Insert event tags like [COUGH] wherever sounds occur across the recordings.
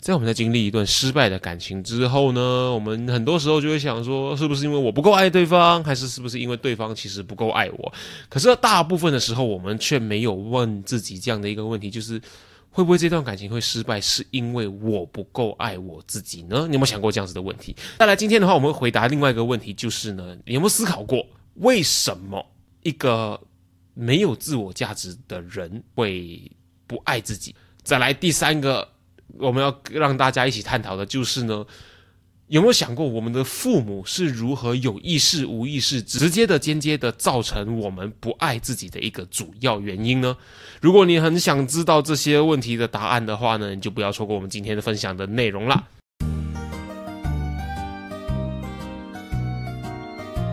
在我们在经历一段失败的感情之后呢，我们很多时候就会想说，是不是因为我不够爱对方，还是是不是因为对方其实不够爱我？可是大部分的时候，我们却没有问自己这样的一个问题，就是会不会这段感情会失败，是因为我不够爱我自己呢？你有没有想过这样子的问题？再来，今天的话，我们回答另外一个问题，就是呢，你有没有思考过，为什么一个没有自我价值的人会不爱自己？再来，第三个。我们要让大家一起探讨的就是呢，有没有想过我们的父母是如何有意识、无意识、直接的、间接的造成我们不爱自己的一个主要原因呢？如果你很想知道这些问题的答案的话呢，你就不要错过我们今天的分享的内容了。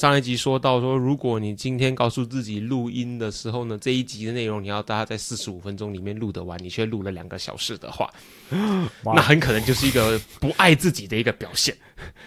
上一集说到说，如果你今天告诉自己录音的时候呢，这一集的内容你要大家在四十五分钟里面录得完，你却录了两个小时的话，那很可能就是一个不爱自己的一个表现。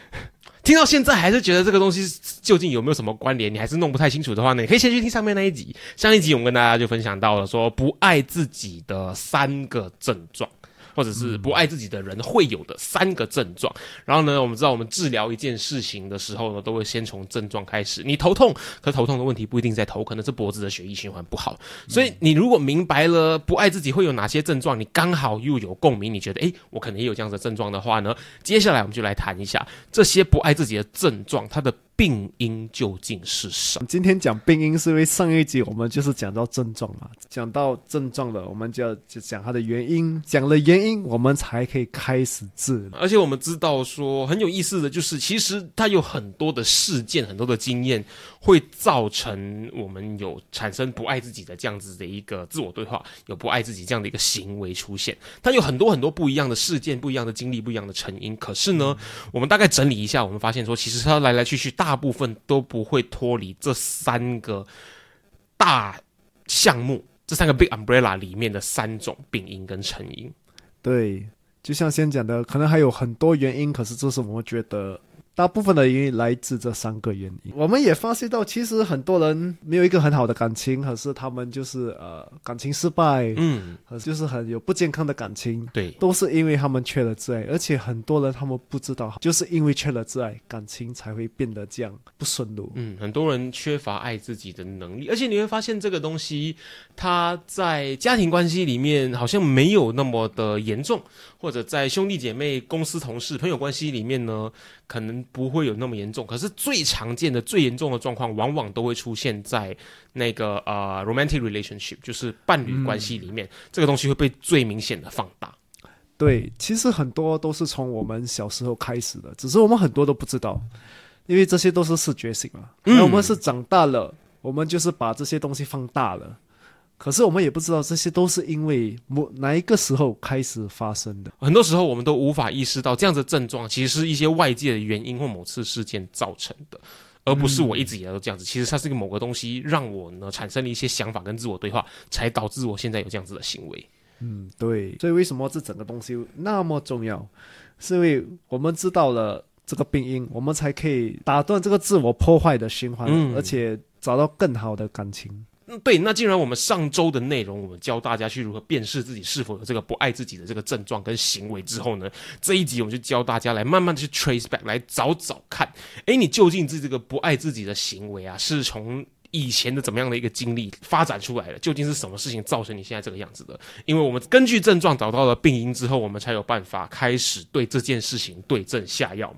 [LAUGHS] 听到现在还是觉得这个东西究竟有没有什么关联，你还是弄不太清楚的话呢，你可以先去听上面那一集。上一集我们跟大家就分享到了说，不爱自己的三个症状。或者是不爱自己的人会有的三个症状。然后呢，我们知道我们治疗一件事情的时候呢，都会先从症状开始。你头痛，可头痛的问题不一定在头，可能是脖子的血液循环不好。所以你如果明白了不爱自己会有哪些症状，你刚好又有共鸣，你觉得诶，我可能也有这样的症状的话呢，接下来我们就来谈一下这些不爱自己的症状，它的。病因究竟是什么？今天讲病因是因为上一集我们就是讲到症状嘛，讲到症状了，我们就要就讲它的原因，讲了原因，我们才可以开始治。而且我们知道说很有意思的就是，其实它有很多的事件，很多的经验会造成我们有产生不爱自己的这样子的一个自我对话，有不爱自己这样的一个行为出现。它有很多很多不一样的事件、不一样的经历、不一样的成因。可是呢，我们大概整理一下，我们发现说，其实它来来去去大。大部分都不会脱离这三个大项目，这三个 big umbrella 里面的三种病因跟成因。对，就像先讲的，可能还有很多原因，可是这是我觉得。大部分的原因来自这三个原因。我们也发现到，其实很多人没有一个很好的感情，可是他们就是呃感情失败，嗯，就是很有不健康的感情，对，都是因为他们缺了挚爱。而且很多人他们不知道，就是因为缺了挚爱，感情才会变得这样不顺路。嗯，很多人缺乏爱自己的能力，而且你会发现这个东西，它在家庭关系里面好像没有那么的严重，或者在兄弟姐妹、公司同事、朋友关系里面呢。可能不会有那么严重，可是最常见的、最严重的状况，往往都会出现在那个呃 romantic relationship，就是伴侣关系里面，这个东西会被最明显的放大。对，其实很多都是从我们小时候开始的，只是我们很多都不知道，因为这些都是视觉性嘛。那我们是长大了，我们就是把这些东西放大了。可是我们也不知道这些都是因为某哪一个时候开始发生的。很多时候我们都无法意识到这样的症状其实是一些外界的原因或某次事件造成的，而不是我一直以来都这样子。其实它是一个某个东西让我呢产生了一些想法跟自我对话，才导致我现在有这样子的行为。嗯，对。所以为什么这整个东西那么重要？是因为我们知道了这个病因，我们才可以打断这个自我破坏的循环，而且找到更好的感情。嗯，对，那既然我们上周的内容，我们教大家去如何辨识自己是否有这个不爱自己的这个症状跟行为之后呢，这一集我们就教大家来慢慢的去 trace back，来找找看，哎，你究竟是这个不爱自己的行为啊，是从以前的怎么样的一个经历发展出来的？究竟是什么事情造成你现在这个样子的？因为我们根据症状找到了病因之后，我们才有办法开始对这件事情对症下药嘛。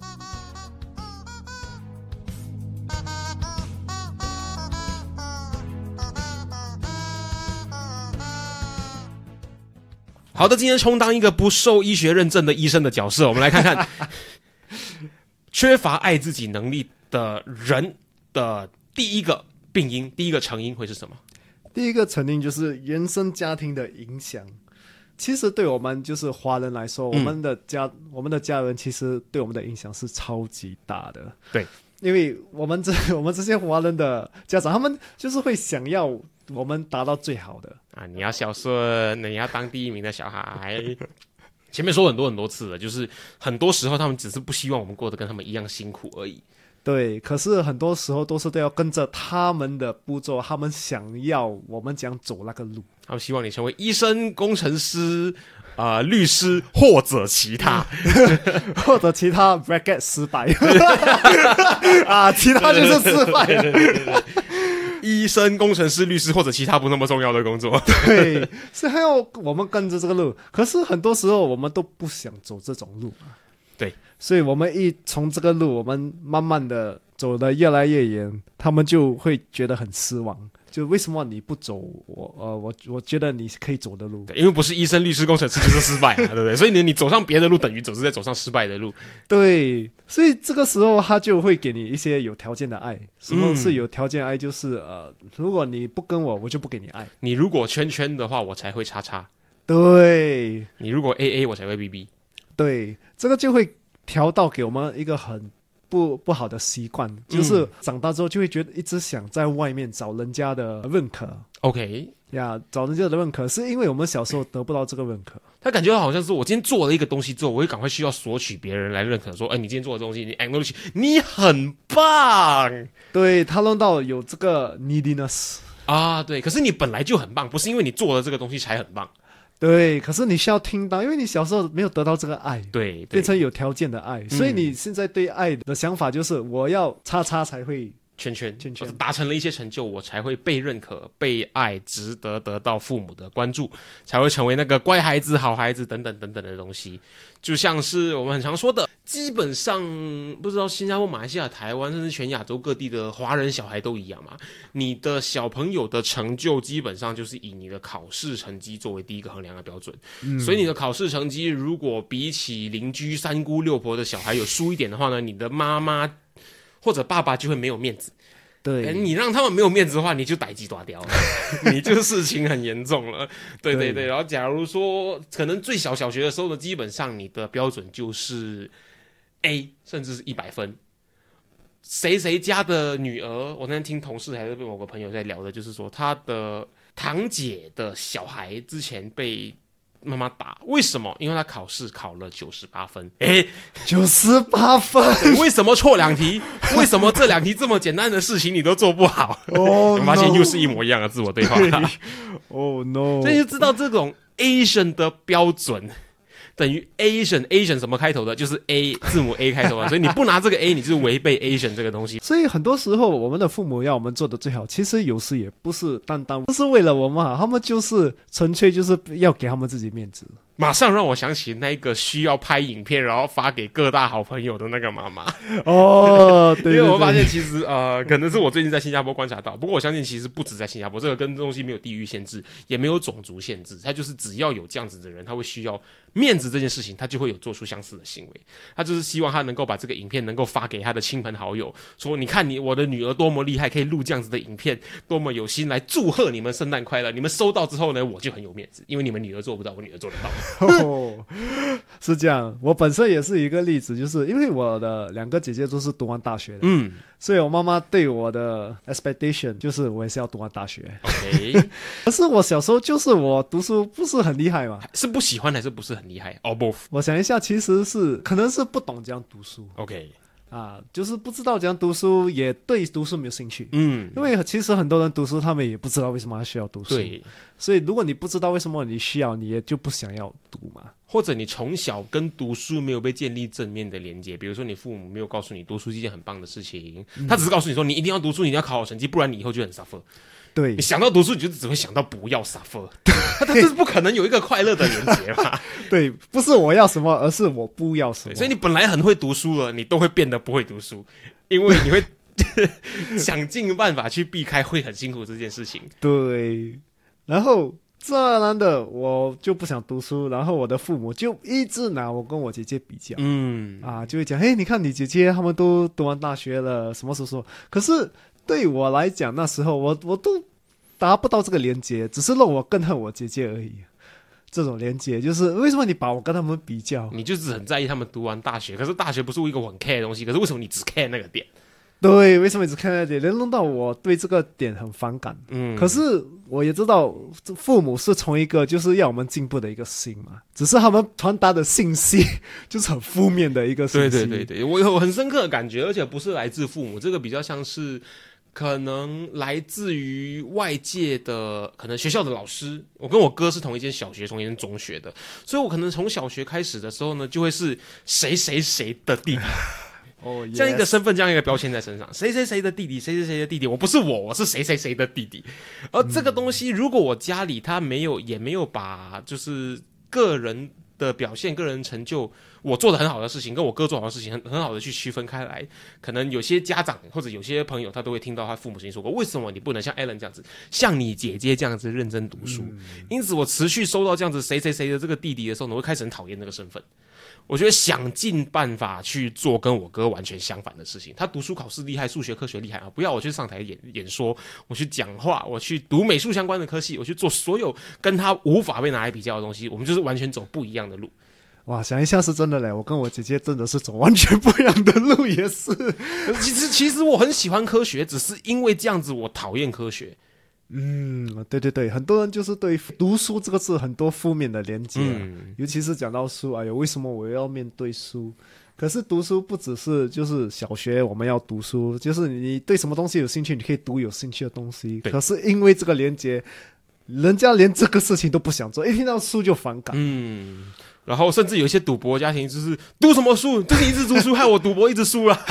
好的，今天充当一个不受医学认证的医生的角色，我们来看看 [LAUGHS] 缺乏爱自己能力的人的第一个病因，第一个成因会是什么？第一个成因就是原生家庭的影响。其实对我们就是华人来说，我们的家、我们的家人其实对我们的影响是超级大的。对，因为我们这 [LAUGHS] 我们这些华人的家长，他们就是会想要我们达到最好的。啊，你要孝顺，你要当第一名的小孩。[LAUGHS] 前面说很多很多次了，就是很多时候他们只是不希望我们过得跟他们一样辛苦而已。对，可是很多时候都是都要跟着他们的步骤，他们想要我们讲走那个路。他们希望你成为医生、工程师、啊律师或者其他，[LAUGHS] 或者其他 bracket 失败 [LAUGHS] 啊，其他就是失败。医生、工程师、律师或者其他不那么重要的工作，[LAUGHS] 对，是还要我们跟着这个路。可是很多时候我们都不想走这种路。对，所以我们一从这个路，我们慢慢的走的越来越远，他们就会觉得很失望。就为什么你不走我呃我我觉得你可以走的路？因为不是医生、律师、工程师就是失败，[LAUGHS] 对不对？所以你你走上别的路，等于总是在走上失败的路。对，所以这个时候他就会给你一些有条件的爱。什么是有条件爱？就是呃，如果你不跟我，我就不给你爱。你如果圈圈的话，我才会叉叉。对，你如果 A A，我才会 B B。对，这个就会调到给我们一个很。不不好的习惯，就是长大之后就会觉得一直想在外面找人家的认可。OK 呀，找人家的认可，是因为我们小时候得不到这个认可。他感觉好像是我今天做了一个东西之后，我会赶快需要索取别人来认可，说：“哎，你今天做的东西，你 acknowledge，你很棒。”对他弄到有这个 neediness 啊，对。可是你本来就很棒，不是因为你做了这个东西才很棒。对，可是你需要听到，因为你小时候没有得到这个爱，对，变成有条件的爱，所以你现在对爱的想法就是我要叉叉才会圈圈圈圈，达成了一些成就，我才会被认可、被爱，值得得到父母的关注，才会成为那个乖孩子、好孩子等等等等的东西。就像是我们很常说的，基本上不知道新加坡、马来西亚、台湾，甚至全亚洲各地的华人小孩都一样嘛。你的小朋友的成就，基本上就是以你的考试成绩作为第一个衡量的标准。所以你的考试成绩如果比起邻居三姑六婆的小孩有输一点的话呢，你的妈妈或者爸爸就会没有面子。对，你让他们没有面子的话，你就逮鸡抓雕了，[LAUGHS] 你就事情很严重了。对对对，然后假如说可能最小小学的时候呢，基本上你的标准就是 A，甚至是一百分。谁谁家的女儿，我那天听同事还是被某个朋友在聊的，就是说他的堂姐的小孩之前被。妈妈打，为什么？因为他考试考了九十八分。诶，九十八分，[LAUGHS] 为什么错两题？为什么这两题这么简单的事情你都做不好？[LAUGHS] 哦，发现又是一模一样的自我对话。哦 [LAUGHS] no！所以就知道这种 Asian 的标准。等于 Asian Asian 什么开头的，就是 A 字母 A 开头的，所以你不拿这个 A，你就是违背 Asian 这个东西。[LAUGHS] 所以很多时候，我们的父母要我们做的最好，其实有时也不是单单不是为了我们好，他们就是纯粹就是要给他们自己面子。马上让我想起那个需要拍影片，然后发给各大好朋友的那个妈妈。哦，[LAUGHS] 对，因为我发现其实呃，可能是我最近在新加坡观察到，不过我相信其实不止在新加坡，这个跟东西没有地域限制，也没有种族限制，他就是只要有这样子的人，他会需要面子这件事情，他就会有做出相似的行为。他就是希望他能够把这个影片能够发给他的亲朋好友，说你看你我的女儿多么厉害，可以录这样子的影片，多么有心来祝贺你们圣诞快乐。你们收到之后呢，我就很有面子，因为你们女儿做不到，我女儿做得到。哦，[LAUGHS] 是这样。我本身也是一个例子，就是因为我的两个姐姐都是读完大学的，嗯，所以我妈妈对我的 expectation 就是我也是要读完大学。OK，[LAUGHS] 可是我小时候就是我读书不是很厉害嘛，是不喜欢还是不是很厉害？哦，不，我想一下，其实是可能是不懂这样读书。OK，啊，就是不知道怎样读书，也对读书没有兴趣。嗯，因为其实很多人读书，他们也不知道为什么他需要读书。对，所以如果你不知道为什么你需要，你也就不想要读嘛。或者你从小跟读书没有被建立正面的连接，比如说你父母没有告诉你读书是一件很棒的事情，他只是告诉你说你一定要读书，你一定要考好成绩，不然你以后就很 suffer。对你，想到读书，你就只会想到不要 suffer，[LAUGHS] 他这是不可能有一个快乐的连接嘛。[LAUGHS] 对，不是我要什么，而是我不要什么。所以你本来很会读书了，你都会变得不会读书，因为你会 [LAUGHS] 想尽办法去避开会很辛苦这件事情。对，然后自然而然的我就不想读书，然后我的父母就一直拿我跟我姐姐比较。嗯，啊，就会讲，哎，你看你姐姐他们都读完大学了，什么时候说？可是对我来讲，那时候我我都达不到这个连接，只是让我更恨我姐姐而已。这种连接就是为什么你把我跟他们比较？你就是很在意他们读完大学，可是大学不是一个很 care 的东西，可是为什么你只 care 那个点？对，为什么一直看那点，能弄到我对这个点很反感？嗯，可是我也知道，父母是从一个就是要我们进步的一个心嘛，只是他们传达的信息就是很负面的一个信息。对对对对，我有很深刻的感觉，而且不是来自父母，这个比较像是可能来自于外界的，可能学校的老师。我跟我哥是同一间小学，同一间中学的，所以我可能从小学开始的时候呢，就会是谁谁谁的弟弟，[LAUGHS] 哦，这样一个身份，这样一个标签在身上，谁谁谁的弟弟，谁谁谁的弟弟，我不是我，我是谁谁谁的弟弟。而这个东西，如果我家里他没有，也没有把就是个人的表现、个人成就，我做的很好的事情，跟我哥做好的事情，很很好的去区分开来。可能有些家长或者有些朋友，他都会听到他父母亲说过，为什么你不能像 Alan 这样子，像你姐姐这样子认真读书？因此，我持续收到这样子谁谁谁的这个弟弟的时候，我会开始很讨厌那个身份。我觉得想尽办法去做跟我哥完全相反的事情。他读书考试厉害，数学科学厉害啊！不要我去上台演演说，我去讲话，我去读美术相关的科系，我去做所有跟他无法被拿来比较的东西。我们就是完全走不一样的路。哇，想一下是真的嘞！我跟我姐姐真的是走完全不一样的路，也是。其实其实我很喜欢科学，只是因为这样子我讨厌科学。嗯，对对对，很多人就是对读书这个字很多负面的连接、啊，嗯，尤其是讲到书，哎呦，为什么我要面对书？可是读书不只是就是小学我们要读书，就是你对什么东西有兴趣，你可以读有兴趣的东西。可是因为这个连接，人家连这个事情都不想做，一听到书就反感。嗯，然后甚至有一些赌博家庭，就是读什么书，就是一直读书，害我赌博一直输了。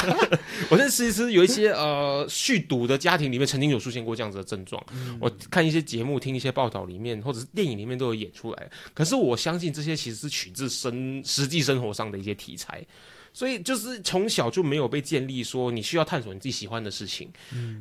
[LAUGHS] 我其实有一些呃酗赌的家庭里面，曾经有出现过这样子的症状。我看一些节目、听一些报道里面，或者是电影里面都有演出来。可是我相信这些其实是取自生实际生活上的一些题材。所以就是从小就没有被建立说你需要探索你自己喜欢的事情，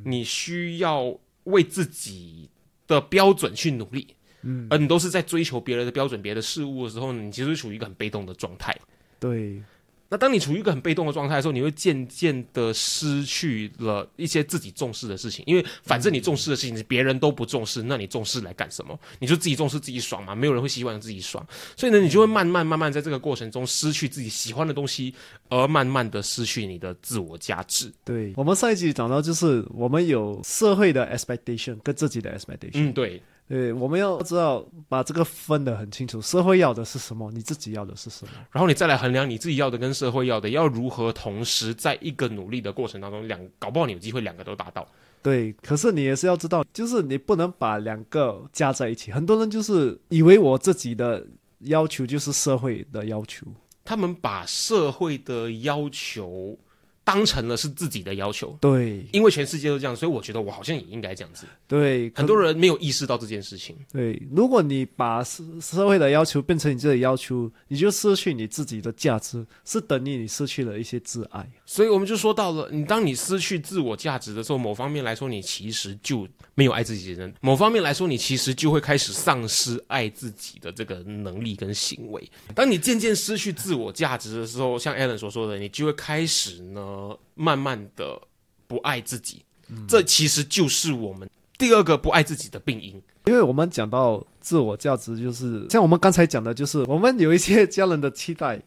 你需要为自己的标准去努力，嗯，而你都是在追求别人的标准、别的事物的时候呢，你其实是处于一个很被动的状态。对，那当你处于一个很被动的状态的时候，你会渐渐的失去了一些自己重视的事情，因为反正你重视的事情别人都不重视，那你重视来干什么？你就自己重视自己爽嘛，没有人会希望自己爽，所以呢，你就会慢慢慢慢在这个过程中失去自己喜欢的东西，而慢慢的失去你的自我价值。对，我们上一集讲到，就是我们有社会的 expectation 跟自己的 expectation。嗯，对，对，我们要知道把这个分得很清楚，社会要的是什么，你自己要的是什么。然后你再来衡量你自己要的跟社会要的，要如何同时在一个努力的过程当中，两搞不好你有机会两个都达到。对，可是你也是要知道，就是你不能把两个加在一起。很多人就是以为我自己的要求就是社会的要求。他们把社会的要求当成了是自己的要求，对因为全世界都这样，所以我觉得我好像也应该这样子。对，很多人没有意识到这件事情。对，如果你把社社会的要求变成你自己的要求，你就失去你自己的价值，是等于你失去了一些自爱。所以我们就说到了，你当你失去自我价值的时候，某方面来说，你其实就没有爱自己的人；某方面来说，你其实就会开始丧失爱自己的这个能力跟行为。当你渐渐失去自我价值的时候，像 Alan 所说的，你就会开始呢，慢慢的不爱自己。这其实就是我们第二个不爱自己的病因。因为我们讲到自我价值，就是像我们刚才讲的，就是我们有一些家人的期待，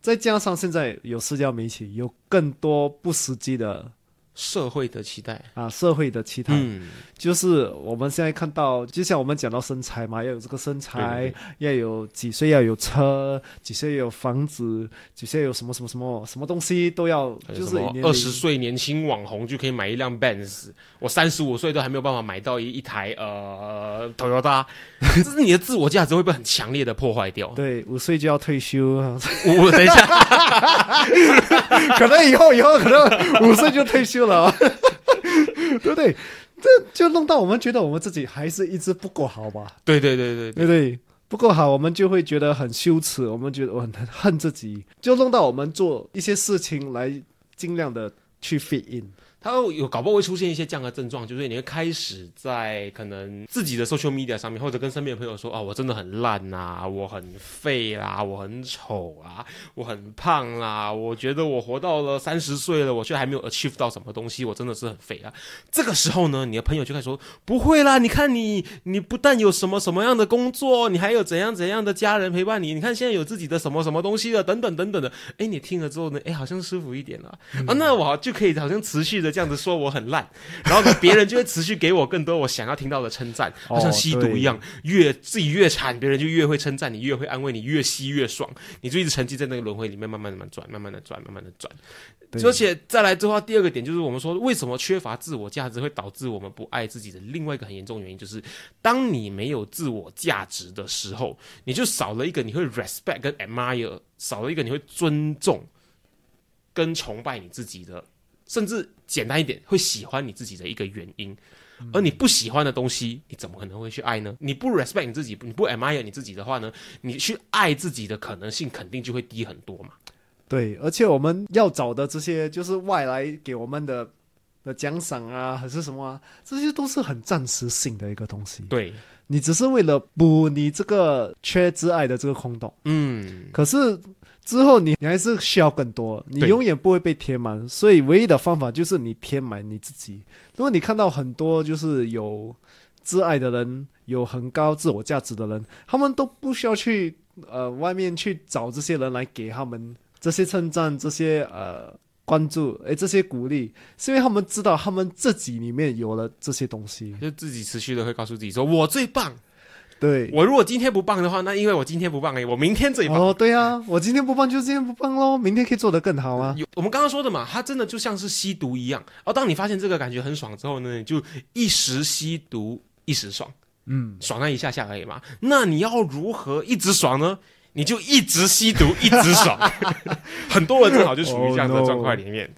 再加上现在有社交媒体，有更多不实际的社会的期待，啊，社会的期待，嗯，就是我们现在看到，就像我们讲到身材嘛，要有这个身材，对要有几岁要有车，几岁有房子，几岁有什么什么什么什么东西都要，就是二十岁年轻网红就可以买一辆 Benz，我三十五岁都还没有办法买到一一台呃 Toyota，[LAUGHS] 这是你的自我价值会被很强烈的破坏掉。对，五岁就要退休，我等一下，[LAUGHS] 可能以后以后可能五岁就退休了，[LAUGHS] 对不对？这就弄到我们觉得我们自己还是一直不够好吧？对对对对对不对？不够好，我们就会觉得很羞耻，我们觉得我很 [LAUGHS] 恨自己，就弄到我们做一些事情来尽量的去 fit in。他有搞不好会出现一些这样的症状，就是你会开始在可能自己的 social media 上面，或者跟身边的朋友说啊，我真的很烂呐、我很废啦，我很丑啊，我很胖啦，我觉得我活到了三十岁了，我却还没有 achieve 到什么东西，我真的是很废啊。这个时候呢，你的朋友就开始说不会啦，你看你，你不但有什么什么样的工作，你还有怎样怎样的家人陪伴你，你看现在有自己的什么什么东西了，等等等等的。哎，你听了之后呢，哎，好像舒服一点了、啊，那我就可以好像持续的这样子说我很烂，然后呢，别人就会持续给我更多我想要听到的称赞，[LAUGHS] 好像吸毒一样，越自己越惨，别人就越会称赞你，越会安慰你，越吸越爽，你就一直沉浸在那个轮回里面，慢慢的慢慢转，慢慢的转，慢慢的转。而且再来之后，第二个点就是我们说，为什么缺乏自我价值会导致我们不爱自己的另外一个很严重的原因，就是当你没有自我价值的时候，你就少了一个你会 respect 跟 admire，少了一个你会尊重跟崇拜你自己的，甚至简单一点，会喜欢你自己的一个原因。而你不喜欢的东西，你怎么可能会去爱呢？你不 respect 你自己，你不 admire 你自己的话呢，你去爱自己的可能性肯定就会低很多嘛。对，而且我们要找的这些就是外来给我们的的奖赏啊，还是什么啊，这些都是很暂时性的一个东西。对，你只是为了补你这个缺之爱的这个空洞，嗯，可是之后你你还是需要更多，你永远不会被填满。所以唯一的方法就是你填满你自己。如果你看到很多就是有挚爱的人，有很高自我价值的人，他们都不需要去呃外面去找这些人来给他们这些称赞、这些呃关注、诶这些鼓励，是因为他们知道他们自己里面有了这些东西。就自己持续的会告诉自己说，我最棒。对，我如果今天不棒的话，那因为我今天不棒而已，我明天最棒。哦，对啊，我今天不棒就今天不棒喽，明天可以做得更好啊。有我们刚刚说的嘛，它真的就像是吸毒一样。哦，当你发现这个感觉很爽之后呢，你就一时吸毒，一时爽，嗯，爽那一下下而已嘛。那你要如何一直爽呢？你就一直吸毒，[LAUGHS] 一直爽。很多人正好就处于这样的 Oh 状况里面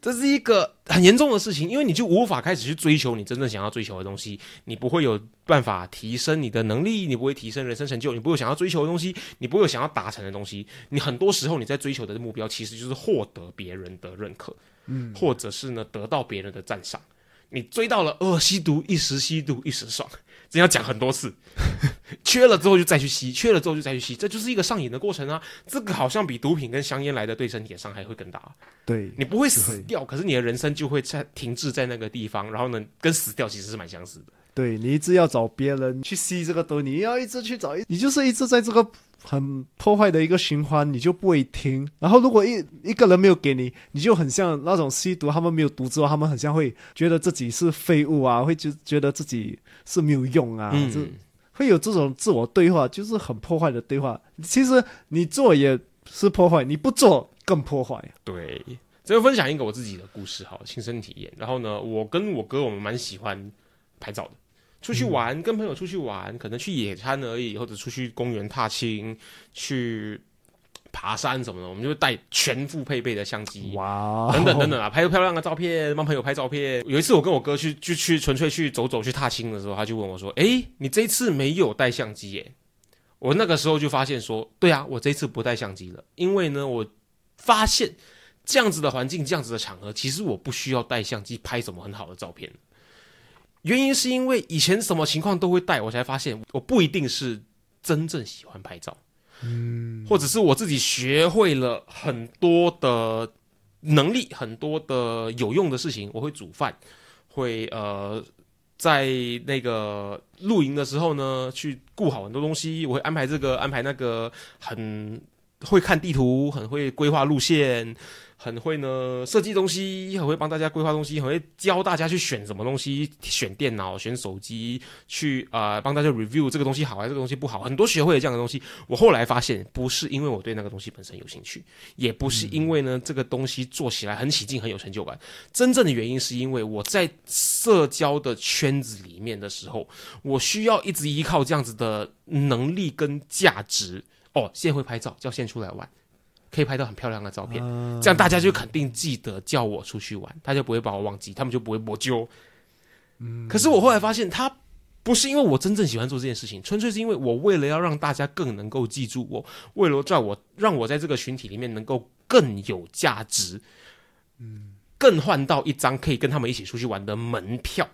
这是一个很严重的事情，因为你就无法开始去追求你真正想要追求的东西，你不会有办法提升你的能力，你不会提升人生成就，你不会有想要追求的东西，你不会有想要达成的东西。你很多时候你在追求的目标，其实就是获得别人的认可，嗯，或者是呢得到别人的赞赏。你追到了，呃，吸毒一时吸毒一时爽，这要讲很多次。缺了之后就再去吸，缺了之后就再去吸，这就是一个上瘾的过程啊。这个好像比毒品跟香烟来的对身体的伤害会更大。对，你不会死掉，可是你的人生就会在停滞在那个地方，然后呢，跟死掉其实是蛮相似的。对你一直要找别人去吸这个毒，你要一直去找，你就是一直在这个很破坏的一个循环，你就不会停。然后如果一一个人没有给你，你就很像那种吸毒，他们没有毒之后，他们很像会觉得自己是废物啊，会觉觉得自己是没有用啊，会有这种自我对话，就是很破坏的对话。其实你做也是破坏，你不做更破坏。对。只有分享一个我自己的故事，哈，亲身体验。然后呢，我跟我哥我们蛮喜欢拍照的，出去玩，跟朋友出去玩，可能去野餐而已，或者出去公园踏青，去爬山什么的，我们就会带全副配备的相机，哇，等等等等啊，拍漂亮的照片，帮朋友拍照片。有一次我跟我哥去就去纯粹去走走去踏青的时候，他就问我说：“诶，你这一次没有带相机耶？”我那个时候就发现说：“对啊，我这一次不带相机了，因为呢，我发现这样子的环境、这样子的场合，其实我不需要带相机拍什么很好的照片。原因是因为以前什么情况都会带，我才发现我不一定是真正喜欢拍照。嗯，或者是我自己学会了很多的能力，很多的有用的事情。我会煮饭，会呃，在那个露营的时候呢，去顾好很多东西。我会安排这个，安排那个，很会看地图，很会规划路线，很会呢设计东西，很会帮大家规划东西，很会教大家去选什么东西，选电脑、选手机，去呃帮大家 review 这个东西好还是这个东西不好，很多学会了这样的东西。我后来发现，不是因为我对那个东西本身有兴趣，也不是因为呢这个东西做起来很起劲、很有成就感，真正的原因是因为我在社交的圈子里面的时候，我需要一直依靠这样子的能力跟价值。哦，现在会拍照，叫现出来玩。可以拍到很漂亮的照片，这样大家就肯定记得叫我出去玩，他就不会把我忘记，他们就不会摸揪。嗯，可是我后来发现，他不是因为我真正喜欢做这件事情，纯粹是因为我为了要让大家更能够记住我，为了在我让我在这个群体里面能够更有价值，嗯，更换到一张可以跟他们一起出去玩的门票。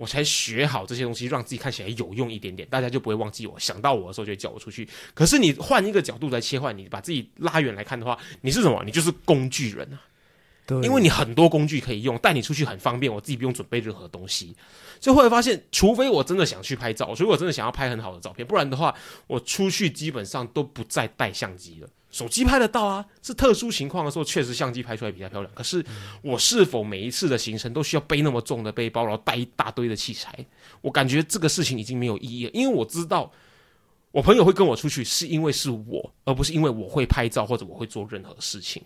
我才学好这些东西，让自己看起来有用一点点，大家就不会忘记我。想到我的时候就叫我出去。可是你换一个角度来切换，你把自己拉远来看的话，你是什么？你就是工具人啊！对，因为你很多工具可以用，带你出去很方便，我自己不用准备任何东西。所以后来发现，除非我真的想去拍照，所以我真的想要拍很好的照片，不然的话，我出去基本上都不再带相机了。手机拍得到啊，是特殊情况的时候，确实相机拍出来比较漂亮。可是我是否每一次的行程都需要背那么重的背包，然后带一大堆的器材？我感觉这个事情已经没有意义了，因为我知道我朋友会跟我出去，是因为是我，而不是因为我会拍照或者我会做任何事情。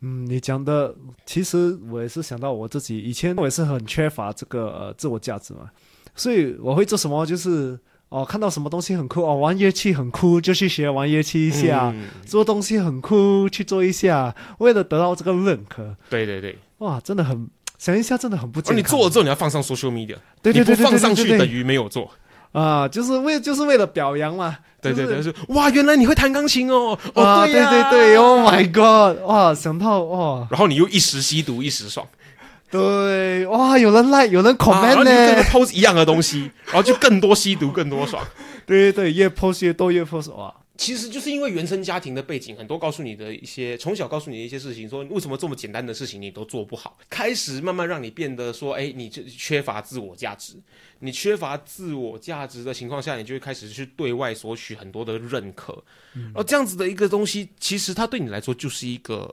嗯，你讲的其实我也是想到我自己以前我也是很缺乏这个呃自我价值嘛，所以我会做什么就是。哦，看到什么东西很酷哦，玩乐器很酷，就去学玩乐器一下；做东西很酷，去做一下，为了得到这个认可。对对对，哇，真的很想一下，真的很不。哦，你做了之后你要放上 social media，对对对对放上去等于没有做啊，就是为就是为了表扬嘛。对对对，是哇，原来你会弹钢琴哦！哦，对对对，Oh my God，哇，想到哇，然后你又一时吸毒一时爽。对，哇，有人 like，有人 comment 呢，跟 post 一样的东西，[LAUGHS] 然后就更多吸毒，更多爽。对对对，越 post 越多，越 post 哇。其实就是因为原生家庭的背景，很多告诉你的一些，从小告诉你的一些事情，说为什么这么简单的事情你都做不好，开始慢慢让你变得说，哎，你就缺乏自我价值。你缺乏自我价值的情况下，你就会开始去对外索取很多的认可。然后这样子的一个东西，其实它对你来说就是一个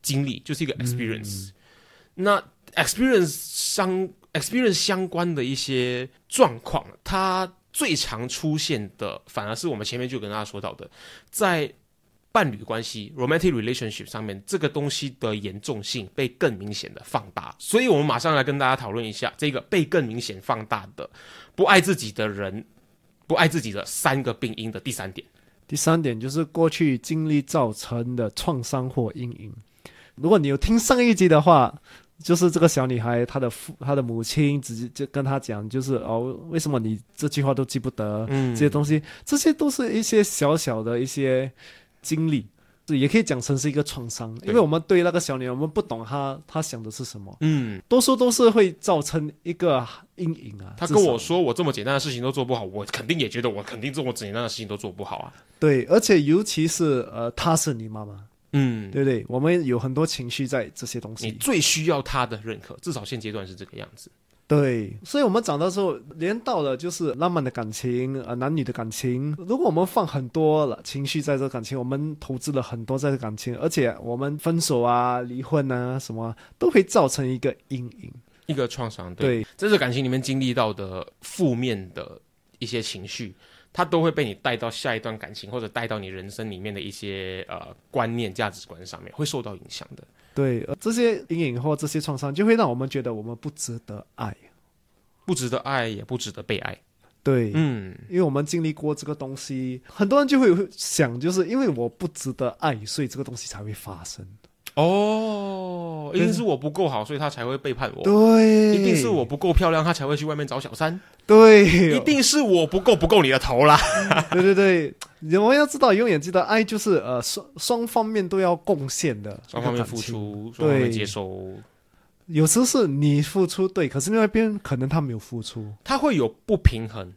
经历，就是一个 experience。那 experience 相 experience 相关的一些状况，它最常出现的，反而是我们前面就跟大家说到的，在伴侣关系 romantic relationship 上面，这个东西的严重性被更明显的放大。所以，我们马上来跟大家讨论一下这个被更明显放大的不爱自己的人，不爱自己的三个病因的第三点。第三点就是过去经历造成的创伤或阴影。如果你有听上一集的话。就是这个小女孩，她的父、她的母亲直接就跟她讲，就是哦，为什么你这句话都记不得？嗯，这些东西，这些都是一些小小的一些经历，也可以讲成是一个创伤。因为我们对那个小女孩，我们不懂她她想的是什么，嗯，多数都是会造成一个阴影啊。她跟我说，我这么简单的事情都做不好，我肯定也觉得我肯定这么简单的事情都做不好啊。对，而且尤其是呃，她是你妈妈。嗯，对不对？我们有很多情绪在这些东西。你最需要他的认可，至少现阶段是这个样子。对，所以，我们长大之后，连到了就是浪漫的感情，呃，男女的感情。如果我们放很多了情绪在这感情，我们投资了很多在这感情，而且我们分手啊、离婚啊，什么都会造成一个阴影，一个创伤。对，这是感情里面经历到的负面的一些情绪。他都会被你带到下一段感情，或者带到你人生里面的一些呃观念、价值观上面，会受到影响的。对，这些阴影或这些创伤，就会让我们觉得我们不值得爱，不值得爱，也不值得被爱。对，嗯，因为我们经历过这个东西，很多人就会想，就是因为我不值得爱，所以这个东西才会发生。哦，一定是我不够好，所以他才会背叛我。对，一定是我不够漂亮，他才会去外面找小三。对，一定是我不够不够你的头啦。对 [LAUGHS] 对对，我们要知道，永远记得，爱就是呃双双方面都要贡献的，双方面付出，双方面接受。有时是你付出对，可是另外一边可能他没有付出，他会有不平衡。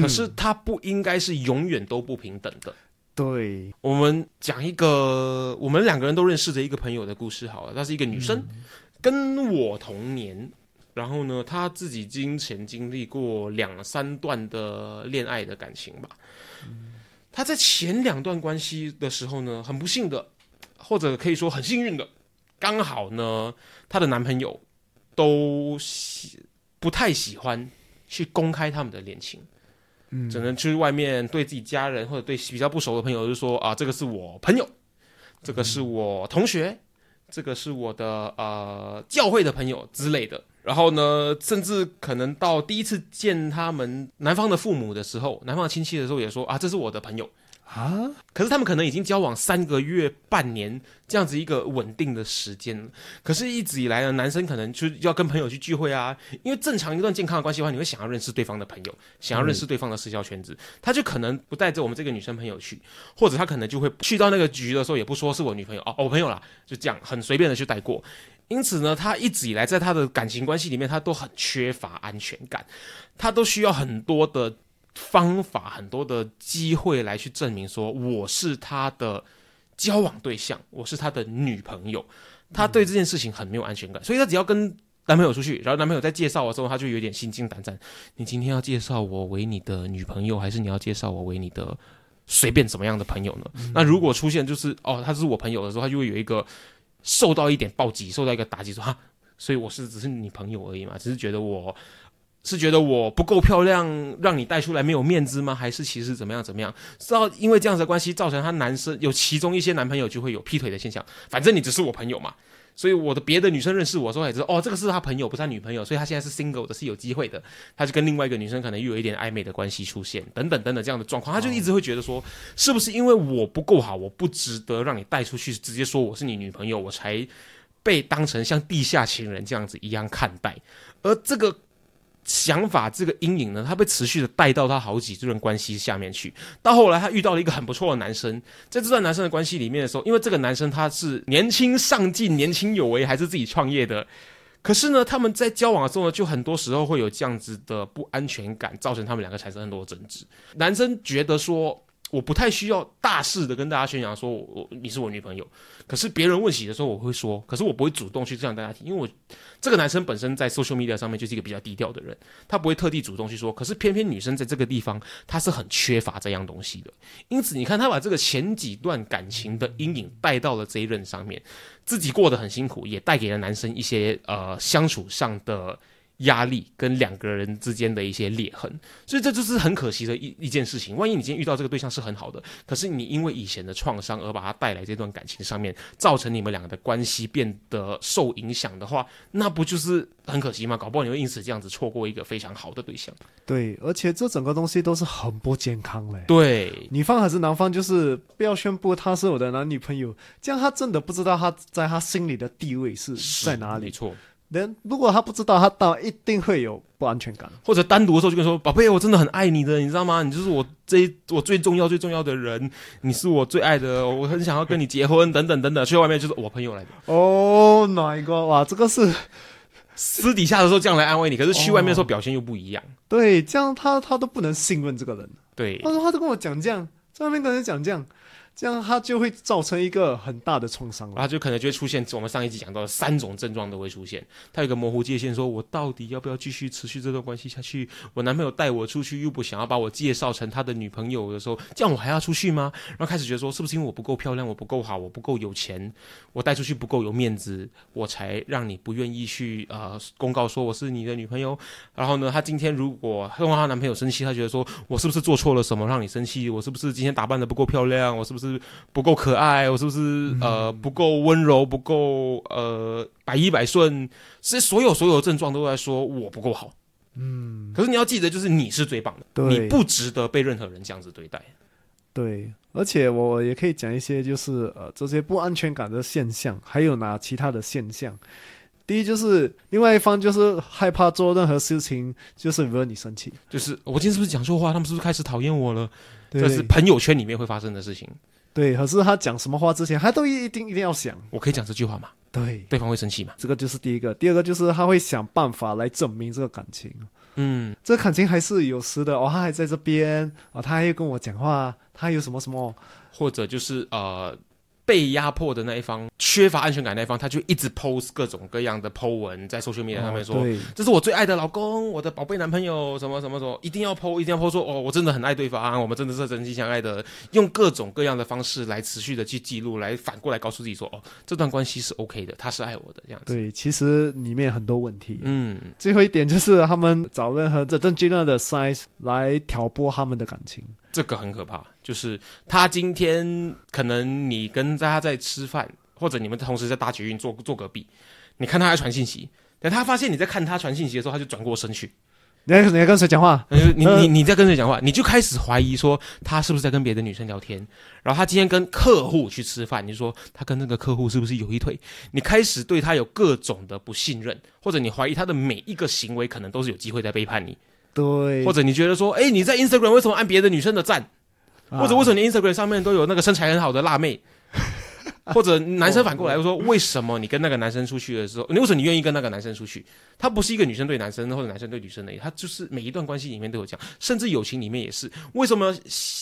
可是他不应该是永远都不平等的。对，我们讲一个我们两个人都认识的一个朋友的故事好了。她是一个女生，跟我同年，然后呢，她自己之前经历过两三段的恋爱的感情吧。她在前两段关系的时候呢，很不幸的，或者可以说很幸运的，刚好呢，她的男朋友都喜不太喜欢去公开他们的恋情，只能去外面对自己家人或者对比较不熟的朋友就说啊，这个是我朋友，这个是我同学，这个是我的呃教会的朋友之类的。然后呢，甚至可能到第一次见他们男方的父母的时候，男方亲戚的时候也说啊，这是我的朋友。啊，可是他们可能已经交往三个月、半年这样子一个稳定的时间。可是，一直以来呢，男生可能就要跟朋友去聚会啊，因为正常一段健康的关系的话，你会想要认识对方的朋友，想要认识对方的社交圈子，他就可能不带着我们这个女生朋友去，或者他可能就会去到那个局的时候也不说是我女朋友哦，哦我朋友啦，就这样很随便的去带过。因此呢，他一直以来在他的感情关系里面，他都很缺乏安全感，他都需要很多的方法、很多的机会来去证明说我是他的交往对象，我是他的女朋友。他对这件事情很没有安全感，所以他只要跟男朋友出去，然后男朋友在介绍的时候，他就有点心惊胆战。你今天要介绍我为你的女朋友，还是你要介绍我为你的随便怎么样的朋友呢？那如果出现就是哦，他是我朋友的时候，他就会有一个受到一点暴击，受到一个打击，说哈，所以我是只是你朋友而已嘛，只是觉得我是觉得我不够漂亮，让你带出来没有面子吗？还是其实怎么样怎么样？知道因为这样子的关系，造成他男生有其中一些男朋友就会有劈腿的现象。反正你只是我朋友嘛，所以我的别的女生认识我的时候也知道，哦，这个是他朋友，不是他女朋友，所以他现在是 single 的，是有机会的。他就跟另外一个女生可能又有一点暧昧的关系出现，等等等等这样的状况，他就一直会觉得说，是不是因为我不够好，我不值得让你带出去，直接说我是你女朋友，我才被当成像地下情人这样子一样看待，而这个。想法这个阴影呢，他被持续的带到他好几段关系下面去。到后来，他遇到了一个很不错的男生，在这段男生的关系里面的时候，因为这个男生他是年轻上进、年轻有为，还是自己创业的。可是呢，他们在交往的时候呢，就很多时候会有这样子的不安全感，造成他们两个产生很多争执。男生觉得说，我不太需要大肆的跟大家宣扬说我我你是我女朋友，可是别人问起的时候，我会说，可是我不会主动去这样大家听，因为我这个男生本身在 social media 上面就是一个比较低调的人，他不会特地主动去说，可是偏偏女生在这个地方，她是很缺乏这样东西的，因此你看他把这个前几段感情的阴影带到了这一任上面，自己过得很辛苦，也带给了男生一些呃相处上的。压力跟两个人之间的一些裂痕，所以这就是很可惜的一一件事情。万一你今天遇到这个对象是很好的，可是你因为以前的创伤而把他带来这段感情上面，造成你们两个的关系变得受影响的话，那不就是很可惜吗？搞不好你会因此这样子错过一个非常好的对象。对，而且这整个东西都是很不健康嘞。对，女方还是男方，就是不要宣布他是我的男女朋友，这样他真的不知道他在他心里的地位是在哪里。没错。人如果他不知道，他当然一定会有不安全感。或者单独的时候就跟说：“宝贝，我真的很爱你的，你知道吗？你就是我这我最重要最重要的人，你是我最爱的，我很想要跟你结婚，等等等等。”去外面就是我朋友来的。哦，哪一个？哇，这个是私底下的时候这样来安慰你，可是去外面的时候表现又不一样。对，这样他他都不能信任这个人。对，他说他都跟我讲这样，在外面跟人讲这样。这样他就会造成一个很大的创伤了，然后就可能就会出现我们上一集讲到的三种症状都会出现。他有个模糊界限，说我到底要不要继续持续这段关系下去？我男朋友带我出去，又不想要把我介绍成他的女朋友的时候，这样我还要出去吗？然后开始觉得说，是不是因为我不够漂亮，我不够好，我不够有钱，我带出去不够有面子，我才让你不愿意去呃公告说我是你的女朋友？然后呢，她今天如果让她男朋友生气，她觉得说我是不是做错了什么让你生气？我是不是今天打扮的不够漂亮？我是不是不够可爱？我是不是呃不够温柔？不够呃百依百顺？是所有所有的症状都在说我不够好。嗯，可是你要记得，就是你是最棒的，对你不值得被任何人这样子对待。对，而且我也可以讲一些，就是呃这些不安全感的现象，还有哪其他的现象。第一就是另外一方就是害怕做任何事情，就是惹你生气。就是我今天是不是讲错话？他们是不是开始讨厌我了？对这是朋友圈里面会发生的事情。对，可是他讲什么话之前，他都一定一定要想。我可以讲这句话吗？对，对方会生气吗？这个就是第一个。第二个就是他会想办法来证明这个感情。嗯，这个感情还是有时的哦，他还在这边啊、哦，他还跟我讲话，他有什么什么，或者就是呃，被压迫的那一方，缺乏安全感那一方，他就一直 post 各种各样的 po 文在 social media 上面说，哦这是我最爱的老公，我的宝贝男朋友，什么什么什么，一定要 po，一定要 po 说，哦，我真的很爱对方，我们真的是真心相爱的，用各种各样的方式来持续的去记录，来反过来告诉自己说，哦，这段关系是 OK 的，他是爱我的这样子。对，其实里面很多问题。嗯，最后一点就是他们找任何这郑钧的 size 来挑拨他们的感情。这个很可怕，就是他今天可能你跟他在吃饭，或者你们同时在搭捷运坐坐隔壁，你看他在传信息，等他发现你在看他传信息的时候，他就转过身去，你在你在跟谁讲话？呃你你你在跟谁讲话，你就开始怀疑说他是不是在跟别的女生聊天，然后他今天跟客户去吃饭，你就说他跟那个客户是不是有一腿？你开始对他有各种的不信任，或者你怀疑他的每一个行为可能都是有机会在背叛你，对，或者你觉得说，哎，你在 Instagram 为什么按别的女生的赞？啊或者为什么你 Instagram 上面都有那个身材很好的辣妹？[LAUGHS] 或者男生反过来说，为什么你跟那个男生出去的时候，你为什么你愿意跟那个男生出去？他不是一个女生对男生或者男生对女生的，他就是每一段关系里面都有这样，甚至友情里面也是。为什么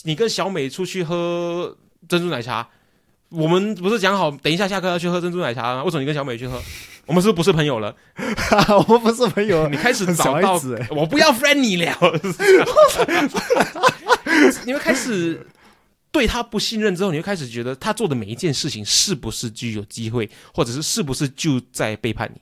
你跟小美出去喝珍珠奶茶？我们不是讲好等一下下课要去喝珍珠奶茶吗？为什么你跟小美去喝？[LAUGHS] 我们是不是不是朋友了？[LAUGHS] 我们不是朋友，你开始找到欸我不要 friend 你了，你们开始对他不信任之后，你就开始觉得他做的每一件事情是不是就有机会，或者是是不是就在背叛你？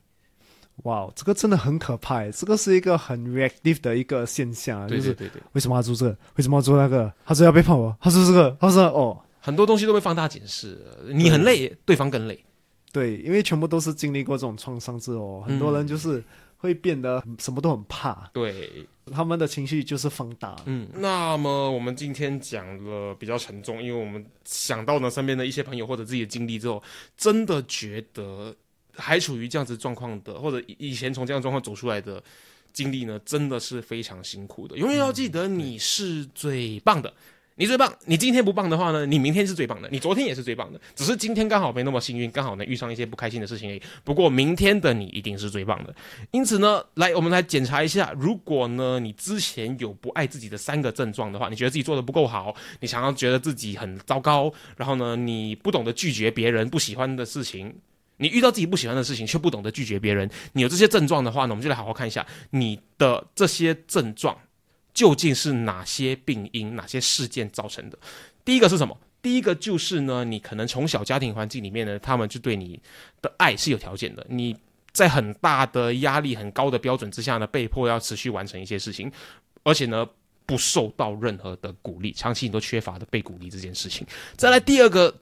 哇，这个真的很可怕耶，这个是一个很 reactive 的一个现象啊，就是对对对对，为什么要做这个？为什么要做那个？他说要背叛我，他说这个，他说哦，很多东西都被放大解释，你很累，对方更累。对，因为全部都是经历过这种创伤之后，很多人就是会变得什么都很怕，对，他们的情绪就是放大。嗯，那么我们今天讲了比较沉重，因为我们想到呢身边的一些朋友或者自己的经历之后，真的觉得还处于这样子状况的，或者以前从这样状况走出来的经历呢，真的是非常辛苦的。永远要记得你是最棒的。你最棒，你今天不棒的话呢，你明天是最棒的，你昨天也是最棒的，只是今天刚好没那么幸运，刚好能遇上一些不开心的事情而已。不过明天的你一定是最棒的。因此呢，来我们来检查一下，如果呢你之前有不爱自己的三个症状的话，你觉得自己做的不够好，你想要觉得自己很糟糕，然后呢你不懂得拒绝别人不喜欢的事情。你遇到自己不喜欢的事情，却不懂得拒绝别人，你有这些症状的话呢，我们就来好好看一下你的这些症状究竟是哪些病因、哪些事件造成的。第一个是什么？第一个就是呢，你可能从小家庭环境里面呢，他们就对你的爱是有条件的，你在很大的压力、很高的标准之下呢，被迫要持续完成一些事情，而且呢。不受到任何的鼓励，长期你都缺乏的被鼓励这件事情。再来第二个，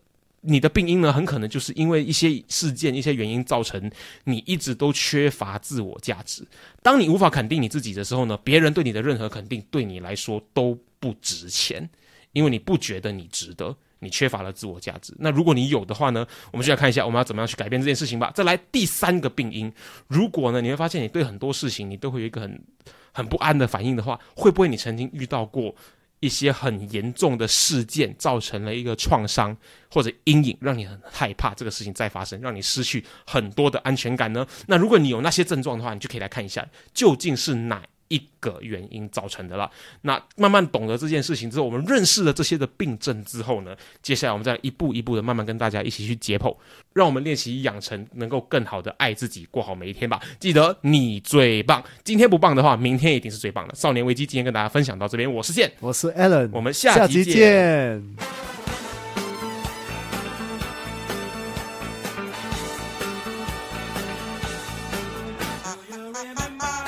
你的病因呢，很可能就是因为一些事件、一些原因造成你一直都缺乏自我价值。当你无法肯定你自己的时候呢，别人对你的任何肯定对你来说都不值钱，因为你不觉得你值得，你缺乏了自我价值。那如果你有的话呢，我们就来看一下我们要怎么样去改变这件事情吧。再来第三个病因，如果呢你会发现你对很多事情你都会有一个很很不安的反应的话，会不会你曾经遇到过一些很严重的事件，造成了一个创伤或者阴影，让你很害怕这个事情再发生，让你失去很多的安全感呢？那如果你有那些症状的话，你就可以来看一下究竟是哪一个原因造成的了。那慢慢懂得这件事情之后，我们认识了这些的病症之后呢，接下来我们再一步一步的慢慢跟大家一起去解剖，让我们练习养成能够更好的爱自己，过好每一天吧。记得你最棒，今天不棒的话，明天一定是最棒的。少年危机今天跟大家分享到这边，我是健，我是 Alan，我们下集下集见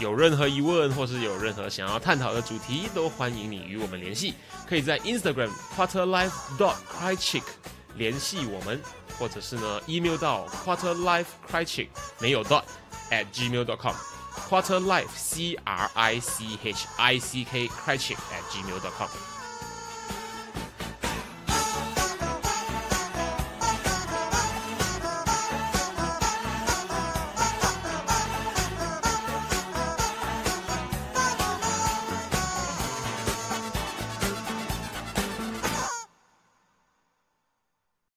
有任何疑问或是有任何想要探讨的主题，都欢迎你与我们联系。可以在 Instagram quarterlife dot crychick 联系我们，或者是呢 email 到 quarterlife crychick 没有 dot at gmail dot com quarterlife c r i c h i c k crychick at gmail dot com。